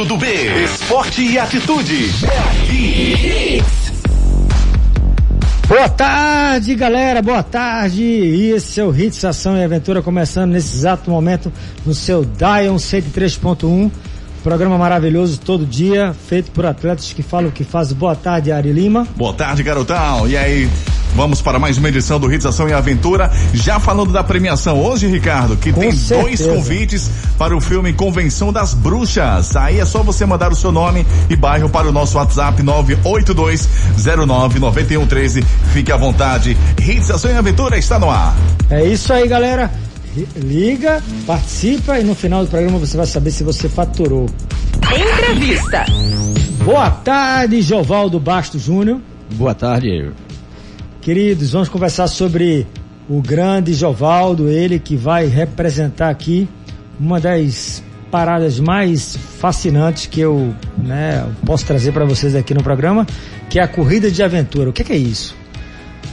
lado do B. Esporte e atitude. Boa tarde, galera. Boa tarde. Esse é o Hits Ação e Aventura começando nesse exato momento no seu Dion 103.1. Programa maravilhoso todo dia, feito por atletas que falam o que fazem. Boa tarde, Ari Lima. Boa tarde, garotão. E aí, Vamos para mais uma edição do Hits Ação e Aventura. Já falando da premiação hoje, Ricardo, que Com tem certeza. dois convites para o filme Convenção das Bruxas. Aí é só você mandar o seu nome e bairro para o nosso WhatsApp 982099113. Fique à vontade. Hits Ação e Aventura está no ar. É isso aí, galera. Liga, participa e no final do programa você vai saber se você faturou. Entrevista. Boa tarde, Jovaldo Bastos Júnior. Boa tarde. Queridos, vamos conversar sobre o grande Jovaldo, ele que vai representar aqui uma das paradas mais fascinantes que eu né, posso trazer para vocês aqui no programa, que é a corrida de aventura. O que, que é isso?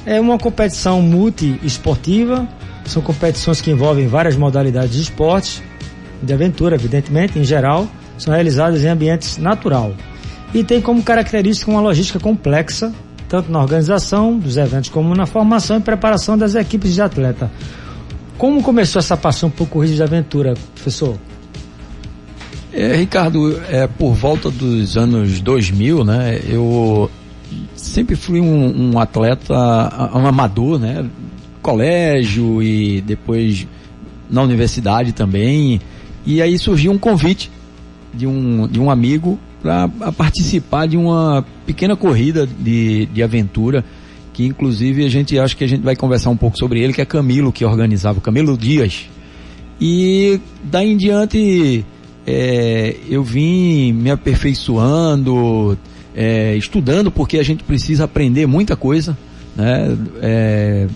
É uma competição multiesportiva, são competições que envolvem várias modalidades de esportes, de aventura, evidentemente, em geral, são realizadas em ambientes natural. E tem como característica uma logística complexa, tanto na organização dos eventos como na formação e preparação das equipes de atleta. Como começou essa paixão por corrida de aventura, professor? É, Ricardo, é, por volta dos anos 2000, né, eu sempre fui um, um atleta, um amador, né, colégio e depois na universidade também, e aí surgiu um convite de um, de um amigo para participar de uma pequena corrida de, de aventura que inclusive a gente acha que a gente vai conversar um pouco sobre ele, que é Camilo que organizava, Camilo Dias. E daí em diante é, eu vim me aperfeiçoando, é, estudando, porque a gente precisa aprender muita coisa, né? É,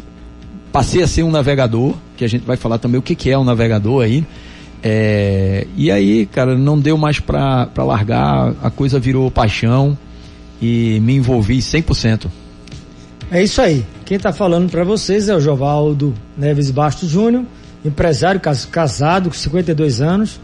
passei a ser um navegador, que a gente vai falar também o que, que é um navegador aí. É, e aí, cara, não deu mais pra largar, a coisa virou paixão e me envolvi 100%. É isso aí. Quem está falando para vocês é o Jovaldo Neves Bastos Júnior, empresário cas- casado com 52 anos,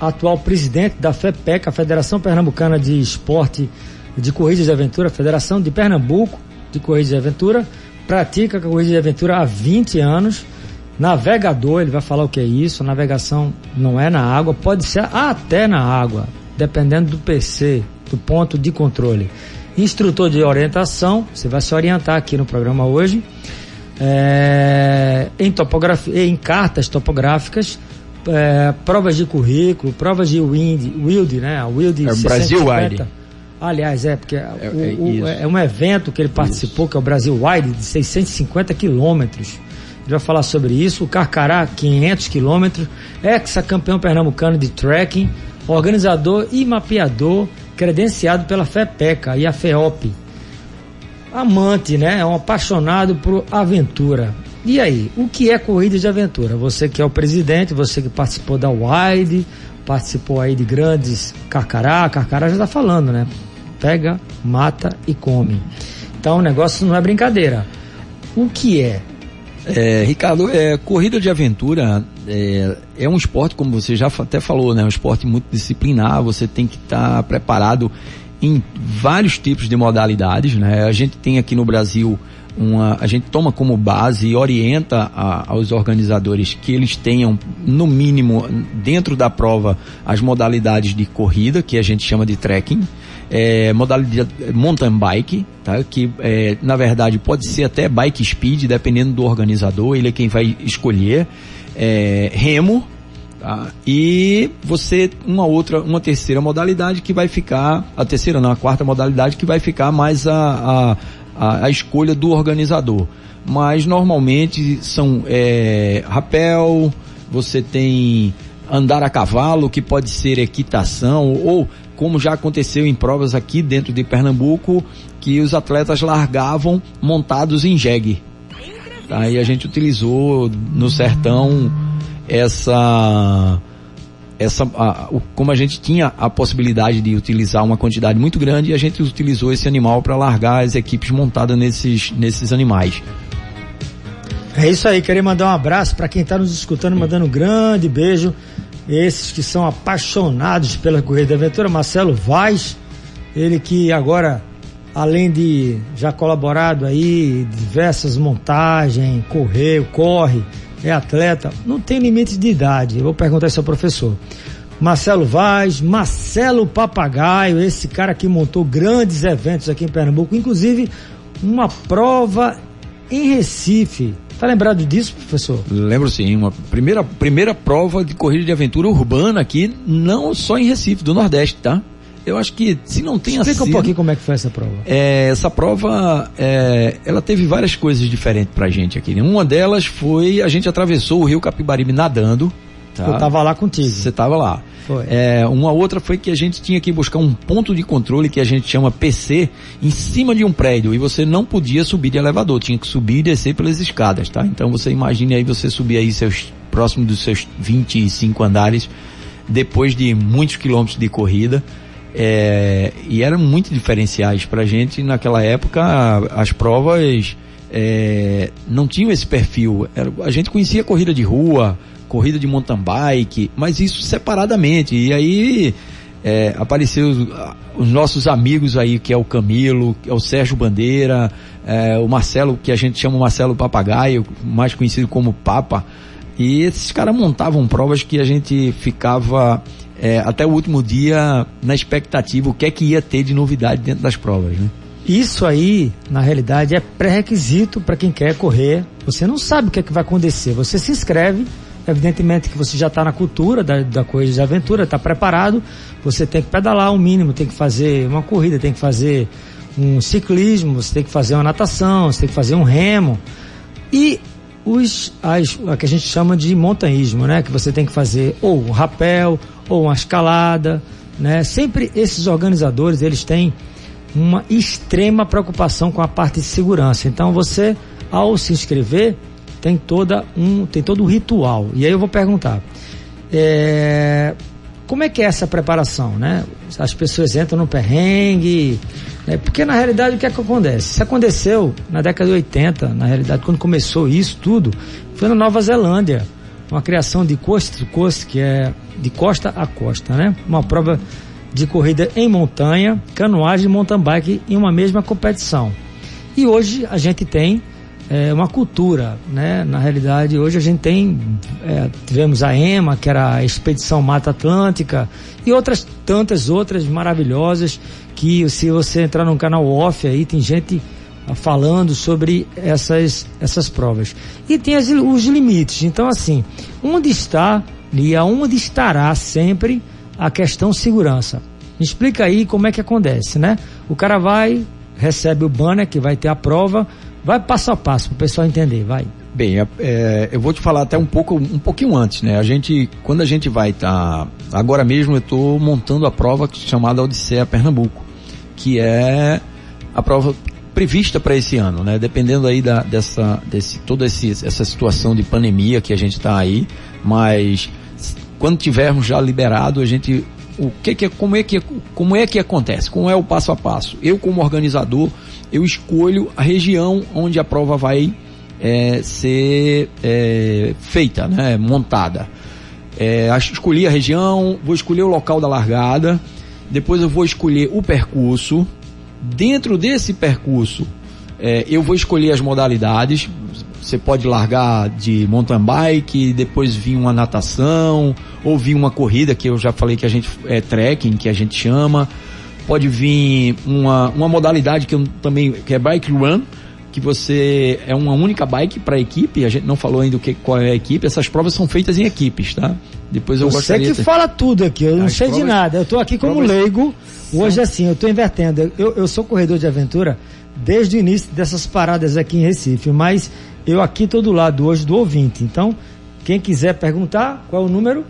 atual presidente da FEPEC, a Federação Pernambucana de Esporte de Corridas de Aventura, Federação de Pernambuco de Corridas de Aventura, pratica corrida de aventura há 20 anos. Navegador, ele vai falar o que é isso. Navegação não é na água, pode ser até na água, dependendo do PC, do ponto de controle. Instrutor de orientação, você vai se orientar aqui no programa hoje. É, em, topografia, em cartas topográficas, é, provas de currículo, provas de wind, wild, né? A wild É o Brasil 650. Wide. Aliás, é porque o- é o- isso. é um evento que ele participou, que é o Brasil Wide, de 650 quilômetros. Vai falar sobre isso. O Carcará, 500 quilômetros. Ex-campeão pernambucano de trekking, organizador e mapeador, credenciado pela FEPECA e a FEOP. Amante, né? É um apaixonado por aventura. E aí, o que é corrida de aventura? Você que é o presidente, você que participou da Wide, participou aí de grandes Carcará, Carcará já tá falando, né? Pega, mata e come. Então o negócio não é brincadeira. O que é? É, Ricardo, é, corrida de aventura é, é um esporte, como você já até falou, né? Um esporte muito disciplinar, você tem que estar preparado em vários tipos de modalidades, né? A gente tem aqui no Brasil uma, a gente toma como base e orienta a- aos organizadores que eles tenham, no mínimo, dentro da prova, as modalidades de corrida, que a gente chama de trekking, é, modalidade mountain bike, tá? que é, na verdade pode ser até bike speed, dependendo do organizador, ele é quem vai escolher, é, remo, tá? e você, uma outra, uma terceira modalidade que vai ficar, a terceira não, a quarta modalidade que vai ficar mais a, a, a, escolha do organizador. Mas normalmente são é, rapel, você tem andar a cavalo, que pode ser equitação, ou como já aconteceu em provas aqui dentro de Pernambuco, que os atletas largavam montados em jegue. Aí a gente utilizou no sertão essa essa a, o, como a gente tinha a possibilidade de utilizar uma quantidade muito grande, a gente utilizou esse animal para largar as equipes montadas nesses nesses animais. É isso aí, queria mandar um abraço para quem está nos escutando, mandando um grande beijo esses que são apaixonados pela corrida aventura, Marcelo Vaz, ele que agora, além de já colaborado aí, diversas montagens, correr, corre, é atleta, não tem limite de idade. Eu vou perguntar isso ao professor. Marcelo Vaz, Marcelo Papagaio, esse cara que montou grandes eventos aqui em Pernambuco, inclusive uma prova em Recife. Tá lembrado disso, professor? Lembro sim, uma primeira, primeira prova de corrida de aventura urbana aqui, não só em Recife, do Nordeste, tá? Eu acho que se não tem Explica um pouquinho como é que foi essa prova. É, essa prova, é, ela teve várias coisas diferentes pra gente aqui. Né? Uma delas foi, a gente atravessou o rio Capibaribe nadando. Tá? Eu tava lá contigo. Você tava lá. É, uma outra foi que a gente tinha que buscar um ponto de controle que a gente chama PC em cima de um prédio e você não podia subir de elevador, tinha que subir e descer pelas escadas, tá? Então você imagine aí você subir aí seus próximo dos seus 25 andares depois de muitos quilômetros de corrida. É, e eram muito diferenciais pra gente naquela época as provas é, não tinham esse perfil. Era, a gente conhecia corrida de rua, corrida de mountain bike, mas isso separadamente. E aí é, apareceu os, os, nossos amigos aí, que é o Camilo, que é o Sérgio Bandeira, é, o Marcelo, que a gente chama Marcelo Papagaio, mais conhecido como Papa. E esses caras montavam provas que a gente ficava é, até o último dia na expectativa o que é que ia ter de novidade dentro das provas, né? Isso aí, na realidade, é pré-requisito para quem quer correr. Você não sabe o que é que vai acontecer. Você se inscreve, evidentemente que você já está na cultura da, da coisa de aventura, está preparado. Você tem que pedalar o um mínimo, tem que fazer uma corrida, tem que fazer um ciclismo, você tem que fazer uma natação, você tem que fazer um remo. E os, as, a que a gente chama de montanhismo, né? Que você tem que fazer ou um rapel, ou uma escalada, né? Sempre esses organizadores, eles têm uma extrema preocupação com a parte de segurança. Então você, ao se inscrever, tem toda um tem todo um ritual. E aí eu vou perguntar, é, como é que é essa preparação, né? As pessoas entram no perrengue, né? porque na realidade o que é que acontece? Isso aconteceu na década de 80, na realidade quando começou isso tudo, foi na Nova Zelândia, uma criação de coast to coast, que é de costa a costa, né? Uma prova de corrida em montanha, canoagem e mountain bike em uma mesma competição. E hoje a gente tem é, uma cultura, né? Na realidade, hoje a gente tem, é, tivemos a EMA, que era a Expedição Mata Atlântica, e outras tantas outras maravilhosas, que se você entrar no canal off aí, tem gente falando sobre essas, essas provas. E tem as, os limites. Então, assim, onde está e aonde estará sempre a questão segurança. Me explica aí como é que acontece, né? O cara vai, recebe o banner que vai ter a prova, vai passo a passo para o pessoal entender, vai. Bem, é, é, eu vou te falar até um pouco, um pouquinho antes, né? A gente, quando a gente vai estar, tá, agora mesmo eu estou montando a prova chamada Odisseia Pernambuco, que é a prova prevista para esse ano, né? Dependendo aí da, dessa, desse, toda esse, essa situação de pandemia que a gente está aí, mas quando tivermos já liberado, a gente o que, que como é que como é que acontece? Como é o passo a passo? Eu como organizador, eu escolho a região onde a prova vai é, ser é, feita, né, montada. É, escolhi a região, vou escolher o local da largada, depois eu vou escolher o percurso. Dentro desse percurso, é, eu vou escolher as modalidades. Você pode largar de mountain bike, depois vir uma natação, ou vir uma corrida, que eu já falei que a gente é trekking, que a gente chama. Pode vir uma, uma modalidade que eu também, que é bike run, que você é uma única bike para equipe, a gente não falou ainda o que, qual é a equipe, essas provas são feitas em equipes, tá? Depois eu Você que fala tudo aqui, eu não sei provas, de nada, eu estou aqui como provas... leigo, hoje assim, eu estou invertendo, eu, eu sou corredor de aventura desde o início dessas paradas aqui em Recife, mas eu aqui estou do lado hoje do ouvinte. Então, quem quiser perguntar, qual é o número?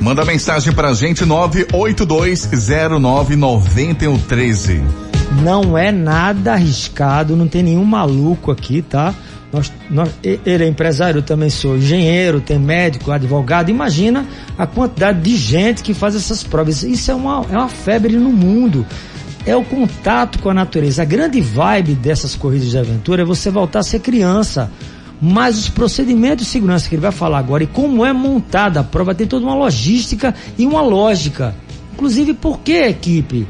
Manda mensagem pra gente 982099113. Não é nada arriscado, não tem nenhum maluco aqui, tá? Nós, nós, ele é empresário, eu também sou engenheiro, tem médico, advogado. Imagina a quantidade de gente que faz essas provas. Isso é uma, é uma febre no mundo é o contato com a natureza. A grande vibe dessas corridas de aventura é você voltar a ser criança. Mas os procedimentos de segurança que ele vai falar agora e como é montada a prova tem toda uma logística e uma lógica. Inclusive, por que a equipe?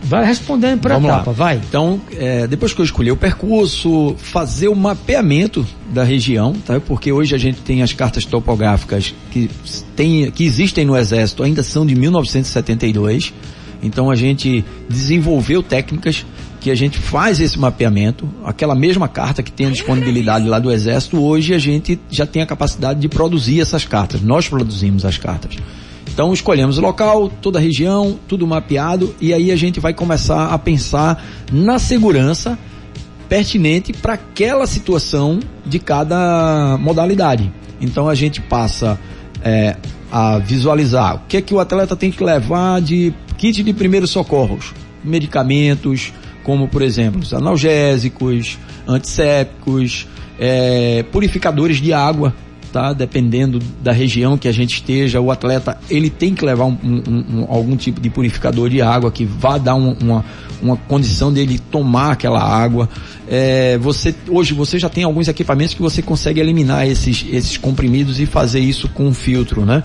Vai respondendo para a etapa, lá. vai. Então, é, depois que eu escolhi o percurso, fazer o mapeamento da região, tá? Porque hoje a gente tem as cartas topográficas que, tem, que existem no Exército, ainda são de 1972. Então a gente desenvolveu técnicas que a gente faz esse mapeamento, aquela mesma carta que tem a disponibilidade lá do Exército, hoje a gente já tem a capacidade de produzir essas cartas. Nós produzimos as cartas. Então escolhemos o local, toda a região, tudo mapeado e aí a gente vai começar a pensar na segurança pertinente para aquela situação de cada modalidade. Então a gente passa é, a visualizar o que é que o atleta tem que levar de kit de primeiros socorros, medicamentos, como por exemplo os analgésicos, antissépticos, é, purificadores de água, tá? Dependendo da região que a gente esteja, o atleta ele tem que levar um, um, um, algum tipo de purificador de água que vá dar uma, uma condição dele tomar aquela água. É, você hoje você já tem alguns equipamentos que você consegue eliminar esses, esses comprimidos e fazer isso com um filtro, né?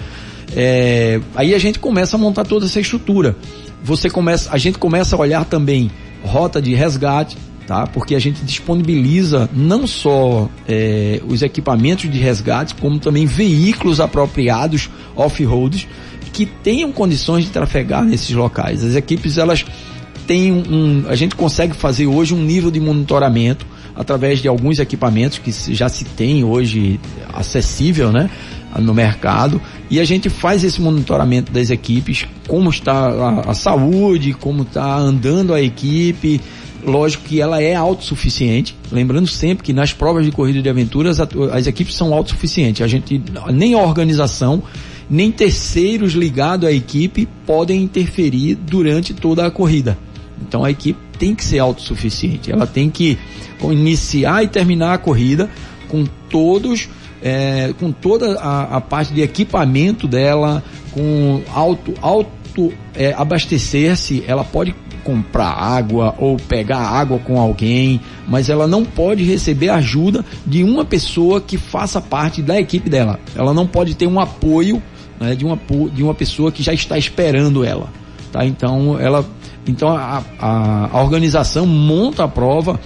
É, aí a gente começa a montar toda essa estrutura. Você começa, a gente começa a olhar também rota de resgate, tá? Porque a gente disponibiliza não só é, os equipamentos de resgate, como também veículos apropriados off-roads que tenham condições de trafegar nesses locais. As equipes elas têm um, um, a gente consegue fazer hoje um nível de monitoramento através de alguns equipamentos que já se tem hoje acessível, né? No mercado e a gente faz esse monitoramento das equipes, como está a, a saúde, como está andando a equipe. Lógico que ela é autossuficiente, lembrando sempre que nas provas de corrida de aventuras as, equipes são autossuficientes. A gente nem a organização nem terceiros ligados à equipe podem interferir durante toda a corrida. Então a equipe tem que ser autossuficiente, ela tem que iniciar e terminar a corrida com todos é, com toda a, a, parte de equipamento dela, com auto, auto é, abastecer-se, ela pode comprar água ou pegar água com alguém, mas ela não pode receber ajuda de uma pessoa que faça parte da equipe dela. Ela não pode ter um apoio né, de, uma, de uma pessoa que já está esperando ela. Tá? Então ela, então a, a, a organização monta a prova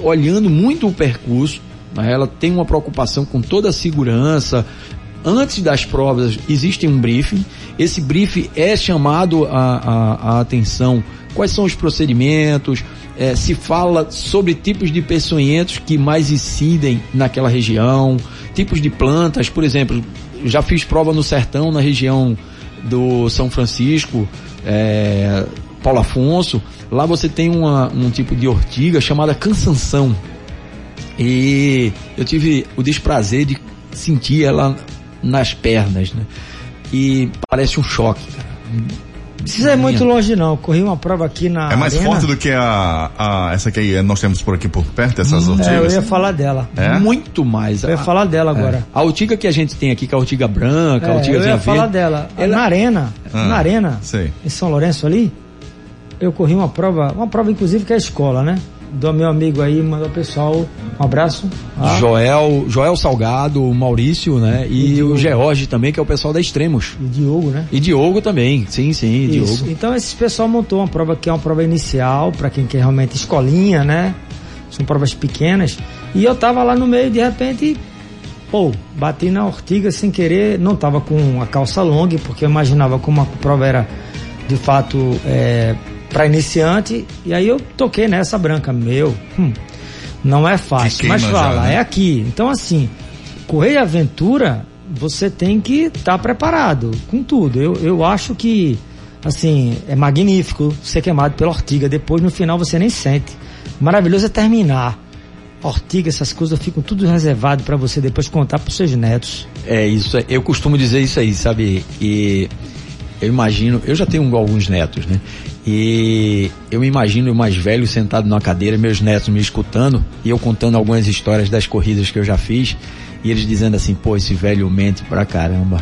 olhando muito o percurso ela tem uma preocupação com toda a segurança. Antes das provas existe um briefing. Esse briefing é chamado a, a, a atenção. Quais são os procedimentos? É, se fala sobre tipos de peçonhentos que mais incidem naquela região, tipos de plantas, por exemplo, já fiz prova no sertão, na região do São Francisco, é, Paulo Afonso. Lá você tem uma, um tipo de ortiga chamada cansanção. E eu tive o desprazer de sentir ela nas pernas, né? E parece um choque, cara. Precisa ir muito longe não, corri uma prova aqui na É mais arena. forte do que a, a, essa que nós temos por aqui por perto, essas hum, ortigas? É, eu ia falar dela. É? Muito mais. Eu ia falar dela agora. É. A ortiga que a gente tem aqui, que é a ortiga branca, é, a ortiga Eu ia falar verde, dela. Ela... Na arena, ah, na arena, sei. em São Lourenço ali, eu corri uma prova, uma prova inclusive que é a escola, né? Do meu amigo aí, mandou pessoal um abraço. Ah. Joel, Joel Salgado, o Maurício, né? E, e o George também, que é o pessoal da Extremos. E Diogo, né? E Diogo também, sim, sim, Isso. Diogo. Então esse pessoal montou uma prova que é uma prova inicial, para quem quer realmente escolinha, né? São provas pequenas. E eu tava lá no meio, de repente, pô, bati na ortiga sem querer, não tava com a calça longa, porque eu imaginava como a prova era de fato é, para iniciante, e aí eu toquei nessa branca, meu, hum, não é fácil, mas fala, já, né? é aqui. Então assim, correr aventura, você tem que estar tá preparado com tudo. Eu, eu acho que assim, é magnífico ser queimado pela ortiga, depois no final você nem sente. Maravilhoso é terminar. Ortiga, essas coisas ficam tudo reservado para você depois contar para seus netos. É isso, eu costumo dizer isso aí, sabe? E eu imagino, eu já tenho alguns netos, né? E eu me imagino o mais velho sentado numa cadeira, meus netos me escutando e eu contando algumas histórias das corridas que eu já fiz. E eles dizendo assim, pô, esse velho mente pra caramba.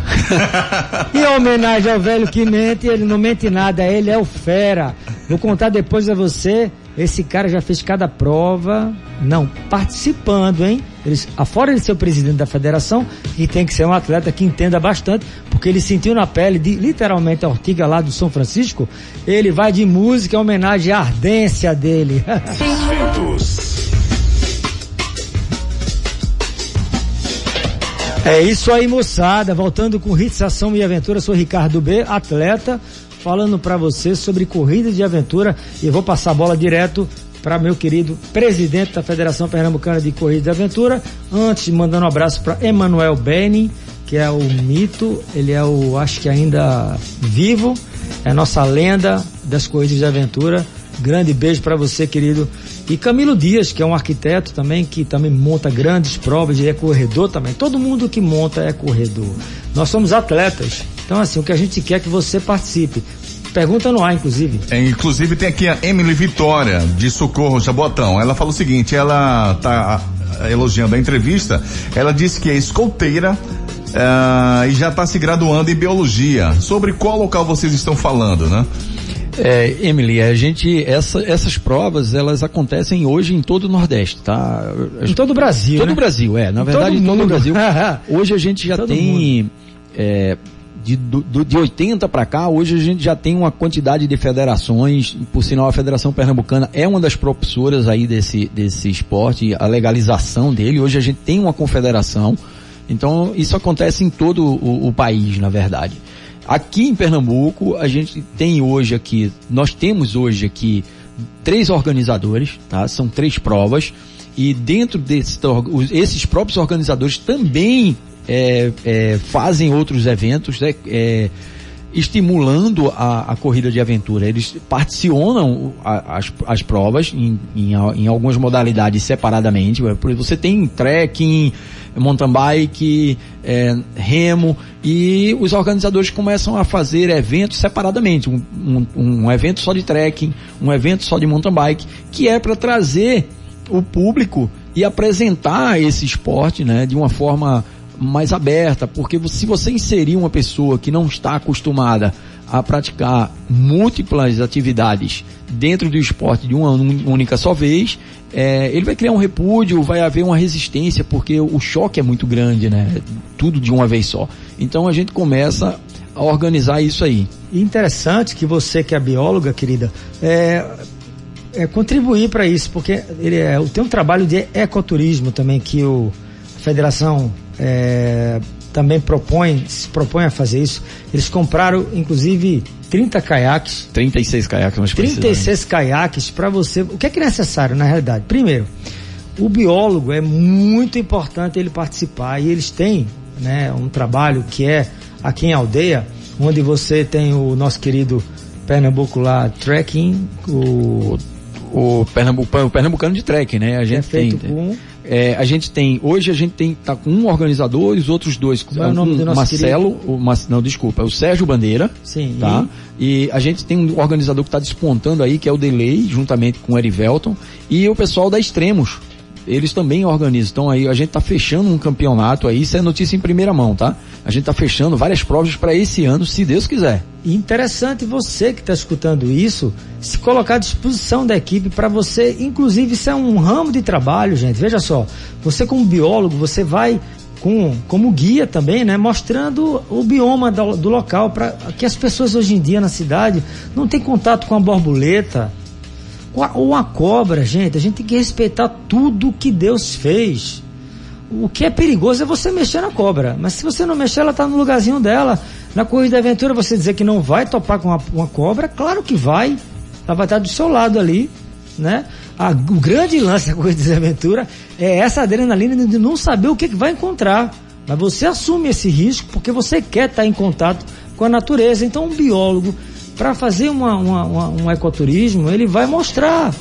e homenagem ao velho que mente, ele não mente nada, ele é o fera. Vou contar depois a você, esse cara já fez cada prova, não, participando, hein? Eles, afora de ser o presidente da federação, e tem que ser um atleta que entenda bastante, porque ele sentiu na pele de literalmente a ortiga lá do São Francisco. Ele vai de música em homenagem à ardência dele. É isso aí, moçada. Voltando com Hits, Ação e Aventura, sou Ricardo B, atleta, falando para você sobre corrida de aventura e vou passar a bola direto para meu querido presidente da Federação Pernambucana de Corrida de Aventura. Antes, mandando um abraço para Emanuel Benning, que é o mito, ele é o, acho que ainda vivo, é a nossa lenda das corridas de aventura. Grande beijo para você, querido. E Camilo Dias, que é um arquiteto também, que também monta grandes provas e é corredor também. Todo mundo que monta é corredor. Nós somos atletas. Então, assim, o que a gente quer é que você participe. Pergunta no ar, inclusive. É, inclusive tem aqui a Emily Vitória, de Socorro Jabotão. Ela falou o seguinte, ela tá elogiando a entrevista, ela disse que é escolteira uh, e já está se graduando em biologia. Sobre qual local vocês estão falando, né? É, Emily, a gente, essa, essas provas, elas acontecem hoje em todo o Nordeste, tá? Em todo o Brasil, Todo né? o Brasil, é. Na Em verdade, todo em todo o. Brasil. Hoje a gente já Todo tem, é, de, do, de 80 para cá, hoje a gente já tem uma quantidade de federações, por sinal a Federação Pernambucana é uma das propulsoras aí desse, desse esporte, a legalização dele, hoje a gente tem uma confederação, então isso acontece em todo o, o país, na verdade. Aqui em Pernambuco, a gente tem hoje aqui, nós temos hoje aqui três organizadores, tá? São três provas e dentro desses esses próprios organizadores também é, é, fazem outros eventos, né? É, estimulando a, a corrida de aventura. Eles particionam a- as, as provas em, em, em algumas modalidades separadamente. Por Você tem trekking, mountain bike, é, remo e os organizadores começam a fazer eventos separadamente. Um, um, um evento só de trekking, um evento só de mountain bike, que é para trazer o público e apresentar esse esporte né, de uma forma mais aberta, porque se você inserir uma pessoa que não está acostumada a praticar múltiplas atividades dentro do esporte de uma única só vez, é, ele vai criar um repúdio, vai haver uma resistência, porque o choque é muito grande, né? Tudo de uma vez só. Então a gente começa a organizar isso aí. Interessante que você que é bióloga, querida, é, é contribuir para isso, porque ele é, tem um trabalho de ecoturismo também que o, a federação é, também propõe, se propõe a fazer isso. Eles compraram, inclusive, 30 caiaques 36 caiaques nós precisamos. 36 caiaques para você. O que é que é necessário na realidade? Primeiro, o biólogo é muito importante ele participar e eles têm, né, um trabalho que é aqui em aldeia, onde você tem o nosso querido Pernambuco lá, trekking, o O, o Pernambucano de trek, né? A que é gente tem. feito com É, a gente tem, hoje a gente tem, tá com um organizador e os outros dois, é o nome um, do nosso Marcelo, o, Mas- não, desculpa, é o Sérgio Bandeira, sim, tá? E a gente tem um organizador que está despontando aí, que é o Delay, juntamente com o Erivelton, e o pessoal da Extremos. Eles também organizam. Então aí a gente tá fechando um campeonato aí, isso é notícia em primeira mão, tá? A gente tá fechando várias provas para esse ano, se Deus quiser. Interessante você que está escutando isso, se colocar à disposição da equipe para você, inclusive isso é um ramo de trabalho, gente. Veja só, você como biólogo, você vai com, como guia também, né, mostrando o bioma do, do local para que as pessoas hoje em dia na cidade não têm contato com a borboleta com a- ou a cobra, gente. A gente tem que respeitar tudo que Deus fez. O que é perigoso é você mexer na cobra. Mas se você não mexer, ela está no lugarzinho dela. Na corrida aventura, você dizer que não vai topar com uma, uma cobra, claro que vai. Ela vai estar do seu lado ali, né? A- o grande lance da corrida de aventura é essa adrenalina de não saber o que, que vai encontrar. Mas você assume esse risco porque você quer estar em contato com a natureza. Então, um biólogo, para fazer uma, uma- uma- um ecoturismo, ele vai mostrar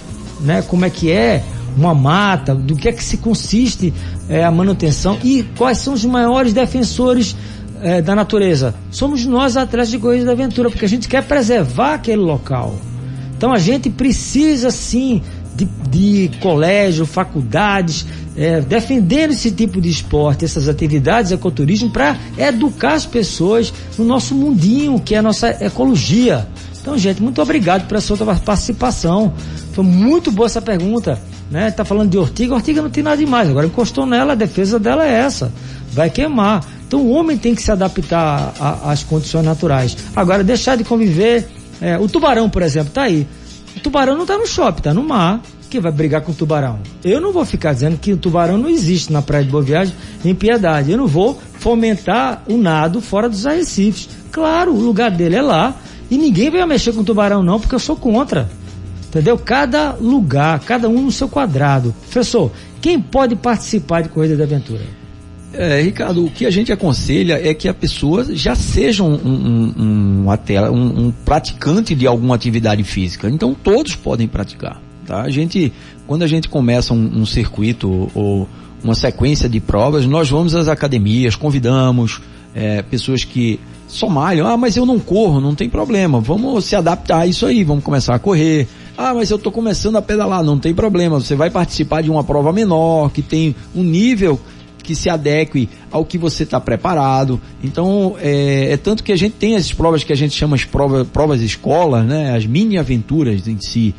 né, como é que é uma mata, do que é que se consiste é, a manutenção e quais são os maiores defensores é, da natureza. Somos nós, atletas de corrida da aventura, porque a gente quer preservar aquele local. Então a gente precisa sim de, de colégio, faculdades, é, defendendo esse tipo de esporte, essas atividades, ecoturismo, para educar as pessoas no nosso mundinho, que é a nossa ecologia. Então, gente, muito obrigado pela sua participação. Foi muito boa essa pergunta. Né? Tá falando de ortiga, ortiga não tem nada demais. Agora encostou nela, a defesa dela é essa. Vai queimar. Então o homem tem que se adaptar às condições naturais. Agora, deixar de conviver. É, o tubarão, por exemplo, tá aí. O tubarão não tá no shopping, tá no mar. Que vai brigar com o tubarão? Eu não vou ficar dizendo que o tubarão não existe na praia de Boa Viagem em piedade. Eu não vou fomentar o nado fora dos arrecifes. Claro, o lugar dele é lá. E ninguém vai mexer com o tubarão, não, porque eu sou contra. Entendeu? Cada lugar, cada um no seu quadrado. Professor, quem pode participar de corrida de aventura? É, Ricardo, o que a gente aconselha é que a pessoa já seja um, um, um, um, praticante de alguma atividade física. Então todos podem praticar. Tá? A gente, quando a gente começa um, circuito ou uma sequência de provas, nós vamos às academias, convidamos é, pessoas que só malham. Ah, mas eu não corro, não tem problema. Vamos se adaptar a isso aí, vamos começar a correr. Ah, mas eu estou começando a pedalar, não tem problema. Você vai participar de uma prova menor, que tem um nível que se adeque ao que você está preparado. Então, é, é, tanto que a gente tem as provas que a gente chama de provas, provas escolas, né? As mini aventuras em si,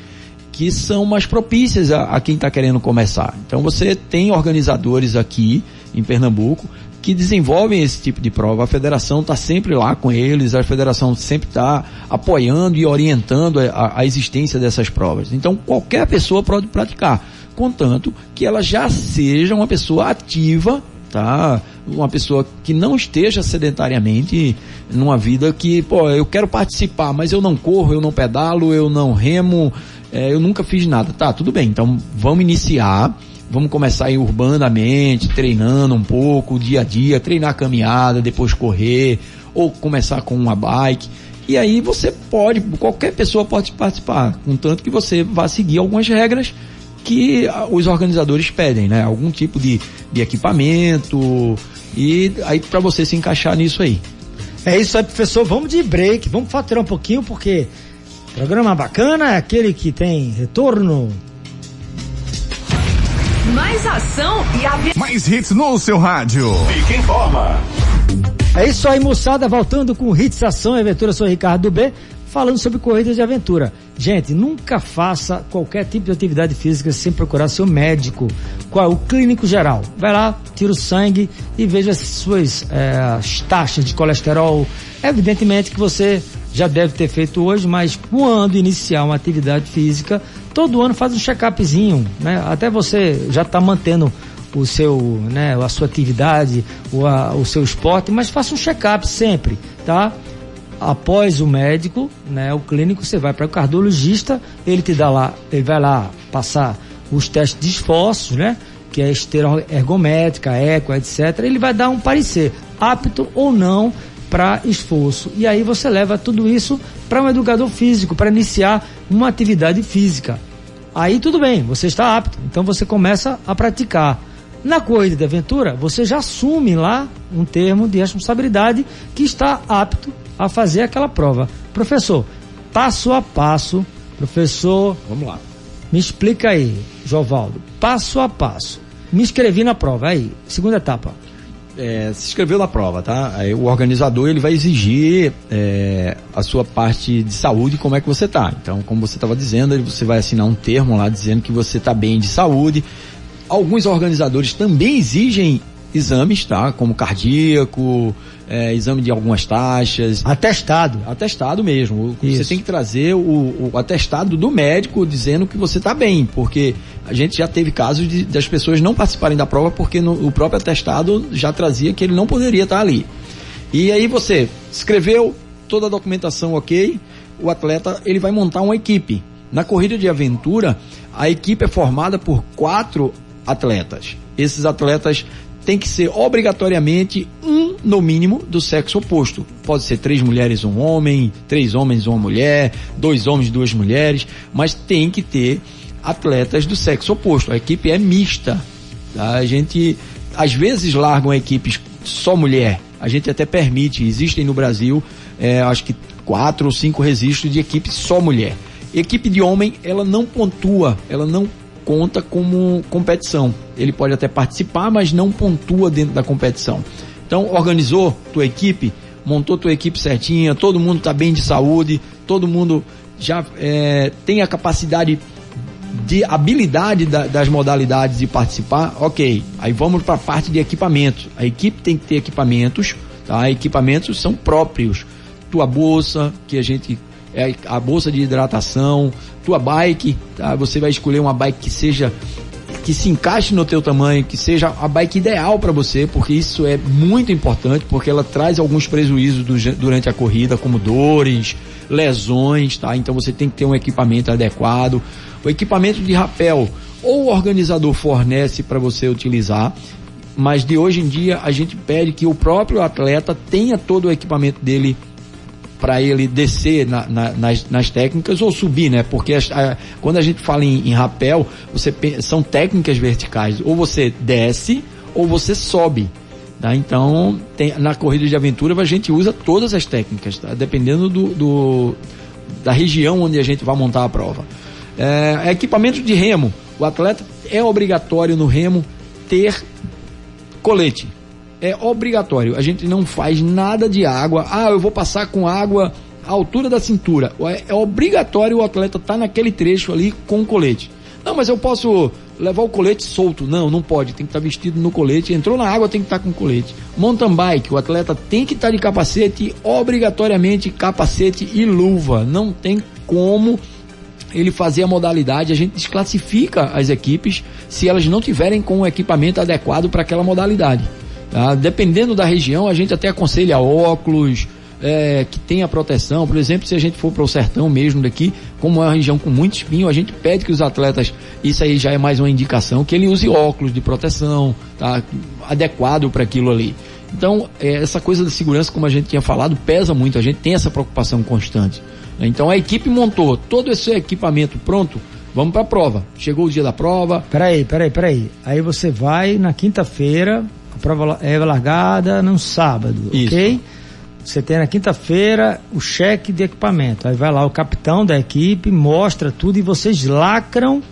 que são mais propícias a, a quem está querendo começar. Então, você tem organizadores aqui em Pernambuco que desenvolvem esse tipo de prova. A federação está sempre lá com eles, a federação sempre está apoiando e orientando a, a, existência dessas provas. Então, qualquer pessoa pode praticar contanto que ela já seja uma pessoa ativa, tá? Uma pessoa que não esteja sedentariamente numa vida que, pô, eu quero participar, mas eu não corro, eu não pedalo, eu não remo, é, eu nunca fiz nada. Tá, tudo bem, então vamos iniciar, vamos começar aí urbanamente, treinando um pouco, dia a dia, treinar caminhada, depois correr, ou começar com uma bike. E aí você pode, qualquer pessoa pode participar, contanto que você vá seguir algumas regras que os organizadores pedem, né? Algum tipo de, de equipamento e aí para você se encaixar nisso aí. É isso aí, professor. Vamos de break, vamos faturar um pouquinho porque programa bacana é aquele que tem retorno. Mais ação e a... mais hits no seu rádio. Fique em forma. É isso aí, moçada, voltando com Hits Ação e Aventura, sou Ricardo B falando sobre corridas de aventura. Gente, nunca faça qualquer tipo de atividade física sem procurar seu médico, qual o clínico geral. Vai lá, tira o sangue e veja as suas é, as taxas de colesterol. Evidentemente que você já deve ter feito hoje, mas quando iniciar uma atividade física, todo ano faz um check-upzinho, né? Até você já está mantendo o seu, né, a sua atividade, o, a, o seu esporte, mas faça um check-up sempre, tá? após o médico, né, o clínico, você vai para o cardiologista, ele te dá lá, ele vai lá passar os testes de esforços, né, que é esteira ergométrica, eco, etc. Ele vai dar um parecer apto ou não para esforço. E aí você leva tudo isso para um educador físico para iniciar uma atividade física. Aí tudo bem, você está apto, então você começa a praticar. Na corrida de aventura, você já assume lá um termo de responsabilidade que está apto a fazer aquela prova. Professor, passo a passo, professor. Vamos lá. Me explica aí, Jovaldo, passo a passo. Me inscrevi na prova, aí, segunda etapa. É, se inscreveu na prova, tá? Aí o organizador ele vai exigir é, a sua parte de saúde, como é que você tá. Então, como você estava dizendo, você vai assinar um termo lá dizendo que você está bem de saúde. Alguns organizadores também exigem exames, tá? Como cardíaco, é, exame de algumas taxas. Atestado. Atestado mesmo. Isso. Você tem que trazer o, o, atestado do médico dizendo que você está bem, porque a gente já teve casos de, das pessoas não participarem da prova porque no, o próprio atestado já trazia que ele não poderia estar ali. E aí você escreveu toda a documentação ok, o atleta ele vai montar uma equipe. Na corrida de aventura, a equipe é formada por quatro atletas. Esses atletas tem que ser obrigatoriamente um, no mínimo, do sexo oposto. Pode ser três mulheres, um homem, três homens, uma mulher, dois homens, duas mulheres, mas tem que ter atletas do sexo oposto. A equipe é mista. Tá? A gente, às vezes, largam equipes só mulher. A gente até permite, existem no Brasil, é, acho que quatro ou cinco registros de equipe só mulher. Equipe de homem, ela não pontua, ela não conta como competição. Ele pode até participar, mas não pontua dentro da competição. Então, organizou tua equipe, montou tua equipe certinha, todo mundo está bem de saúde, todo mundo já é, tem a capacidade de habilidade da, das modalidades de participar, ok. Aí vamos para a parte de equipamentos. A equipe tem que ter equipamentos, tá? Equipamentos são próprios. Tua bolsa, que a gente é a bolsa de hidratação, tua bike, tá? Você vai escolher uma bike que seja que se encaixe no teu tamanho, que seja a bike ideal para você, porque isso é muito importante, porque ela traz alguns prejuízos do, durante a corrida, como dores, lesões, tá? Então você tem que ter um equipamento adequado. O equipamento de rapel ou o organizador fornece para você utilizar, mas de hoje em dia a gente pede que o próprio atleta tenha todo o equipamento dele para ele descer na, na, nas, nas, técnicas ou subir, né? Porque a, quando a gente fala em, em rapel, você são técnicas verticais. Ou você desce ou você sobe. Tá? Então, tem, na corrida de aventura a gente usa todas as técnicas, tá? dependendo do, do, da região onde a gente vai montar a prova. É, equipamento de remo. O atleta é obrigatório no remo ter colete é obrigatório. A gente não faz nada de água. Ah, eu vou passar com água à altura da cintura. É, é obrigatório o atleta estar tá naquele trecho ali com o colete. Não, mas eu posso levar o colete solto. Não, não pode. Tem que estar tá vestido no colete. Entrou na água, tem que estar tá com colete. Mountain bike, o atleta tem que estar tá de capacete, obrigatoriamente capacete e luva. Não tem como ele fazer a modalidade. A gente desclassifica as equipes se elas não tiverem com o equipamento adequado para aquela modalidade. Tá? Dependendo da região, a gente até aconselha óculos, é, que tenha proteção. Por exemplo, se a gente for para o sertão mesmo daqui, como é uma região com muito espinho, a gente pede que os atletas, isso aí já é mais uma indicação, que ele use óculos de proteção, tá? Adequado para aquilo ali. Então, é, essa coisa da segurança, como a gente tinha falado, pesa muito, a gente tem essa preocupação constante. Então a equipe montou todo esse equipamento pronto, vamos para a prova. Chegou o dia da prova. Peraí, peraí, peraí. Aí você vai na quinta-feira, prova é largada no sábado, Isso. ok? Você tem na quinta-feira o cheque de equipamento. Aí vai lá o capitão da equipe, mostra tudo e vocês lacram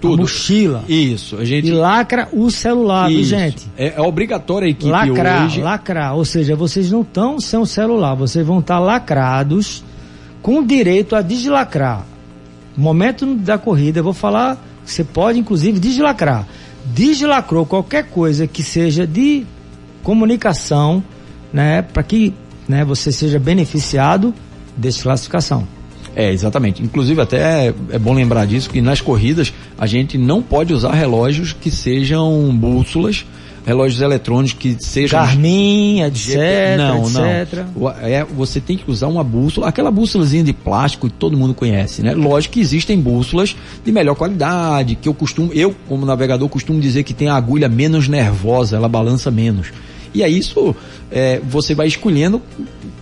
tudo. a mochila. Isso, a gente. E lacra o celular, Isso. gente? É, é obrigatório a equipe lacrar, hoje. Lacrar, ou seja, vocês não estão sem o celular, vocês vão estar lacrados com direito a deslacrar. No momento da corrida, eu vou falar, você pode inclusive deslacrar deslacrou qualquer coisa que seja de comunicação, né, para que né, você seja beneficiado desclassificação. É, exatamente. Inclusive, até é bom lembrar disso, que nas corridas a gente não pode usar relógios que sejam bússolas, relógios eletrônicos que sejam. Garmin, etc. Não, etc. não. É, você tem que usar uma bússola, aquela bússolazinha de plástico que todo mundo conhece, né? Lógico que existem bússolas de melhor qualidade, que eu costumo, eu como navegador costumo dizer que tem a agulha menos nervosa, ela balança menos. E aí isso é, você vai escolhendo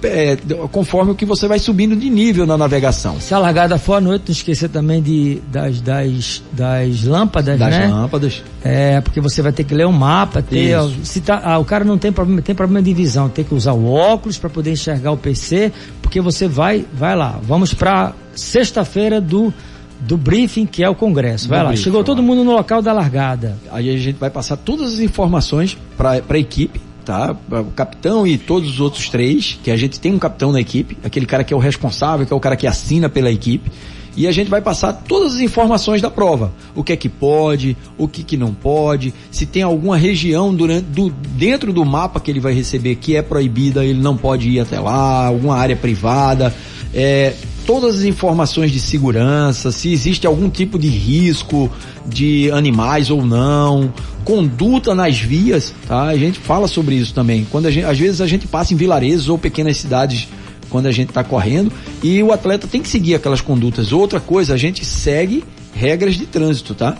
é, conforme o que você vai subindo de nível na navegação. Se a largada for à noite, não esquecer também de, das, das, das lâmpadas, das né? Das lâmpadas. É, porque você vai ter que ler o um mapa, ter, se tá, ah, o cara não tem problema, tem problema de visão, tem que usar o óculos para poder enxergar o PC, porque você vai, vai lá. Vamos para sexta-feira do do briefing que é o congresso. Vai do lá, briefing, chegou todo mundo no local da largada. Aí a gente vai passar todas as informações para a equipe tá? O capitão e todos os outros três, que a gente tem um capitão na equipe, aquele cara que é o responsável, que é o cara que assina pela equipe. E a gente vai passar todas as informações da prova. O que é que pode, o que, que não pode, se tem alguma região durante, do, dentro do mapa que ele vai receber que é proibida, ele não pode ir até lá, alguma área privada. É, todas as informações de segurança, se existe algum tipo de risco de animais ou não, conduta nas vias, tá? A gente fala sobre isso também. Quando gente, às vezes a gente passa em vilarejos ou pequenas cidades quando a gente está correndo e o atleta tem que seguir aquelas condutas. Outra coisa, a gente segue regras de trânsito, tá?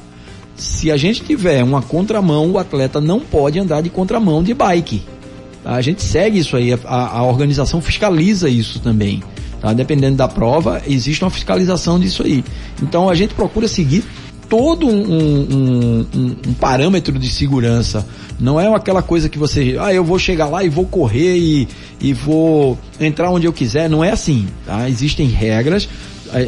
Se a gente tiver uma contramão, o atleta não pode andar de contramão de bike. A gente segue isso aí, a, a organização fiscaliza isso também. Tá? Dependendo da prova, existe uma fiscalização disso aí. Então a gente procura seguir todo um, um, um, um, parâmetro de segurança. Não é aquela coisa que você, ah, eu vou chegar lá e vou correr e, e vou entrar onde eu quiser. Não é assim. Tá? Existem regras,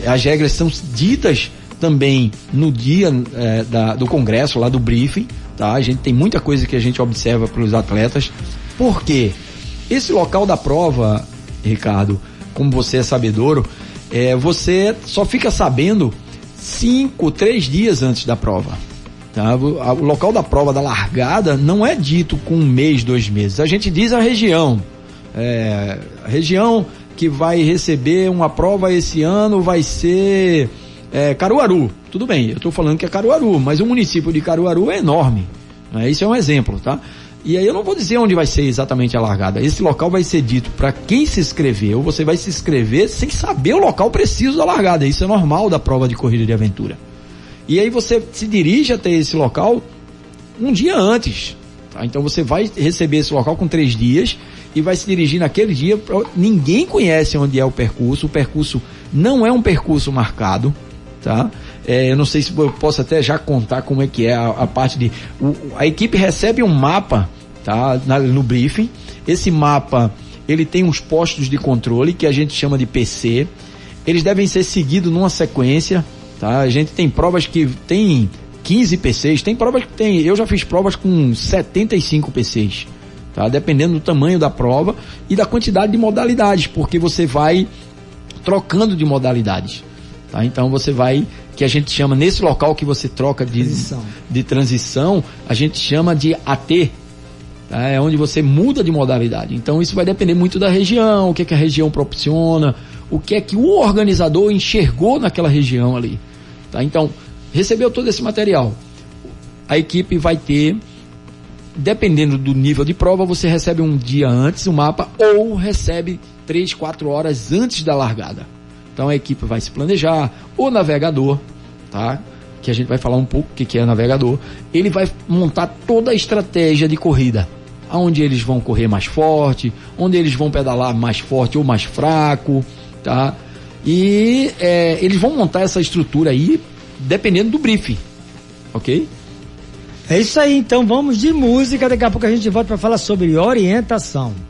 as regras são ditas também no dia é, da, do congresso, lá do briefing. Tá? A gente tem muita coisa que a gente observa para os atletas. Por quê? Esse local da prova, Ricardo, como você é sabedouro, é, você só fica sabendo cinco, três dias antes da prova. Tá? O local da prova da largada não é dito com um mês, dois meses. A gente diz a região. É, a região que vai receber uma prova esse ano vai ser é, Caruaru. Tudo bem, eu estou falando que é Caruaru, mas o município de Caruaru é enorme. Né? Isso é um exemplo, tá? E aí eu não vou dizer onde vai ser exatamente a largada. Esse local vai ser dito para quem se inscreveu. Você vai se inscrever sem saber o local preciso da largada. Isso é normal da prova de corrida de aventura. E aí você se dirige até esse local um dia antes. Tá? Então você vai receber esse local com três dias e vai se dirigir naquele dia. Pra... Ninguém conhece onde é o percurso. O percurso não é um percurso marcado. Tá? É, eu não sei se eu posso até já contar como é que é a, a parte de. O, a equipe recebe um mapa tá? Na, no briefing. Esse mapa ele tem uns postos de controle que a gente chama de PC. Eles devem ser seguidos numa sequência Tá? A gente tem provas que tem 15 PCs, tem provas que tem. Eu já fiz provas com 75 PCs. Tá? Dependendo do tamanho da prova e da quantidade de modalidades, porque você vai trocando de modalidades. Tá? Então você vai, que a gente chama, nesse local que você troca de transição, de transição a gente chama de AT. Tá? É onde você muda de modalidade. Então isso vai depender muito da região, o que, é que a região proporciona, o que é que o organizador enxergou naquela região ali. Tá? Então, recebeu todo esse material. A equipe vai ter, dependendo do nível de prova, você recebe um dia antes o mapa ou recebe três, quatro horas antes da largada. Então a equipe vai se planejar, o navegador, tá? Que a gente vai falar um pouco o que, que é navegador. Ele vai montar toda a estratégia de corrida. Aonde eles vão correr mais forte, onde eles vão pedalar mais forte ou mais fraco, tá? E é, eles vão montar essa estrutura aí dependendo do briefing, ok? É isso aí, então vamos de música. Daqui a pouco a gente volta para falar sobre orientação.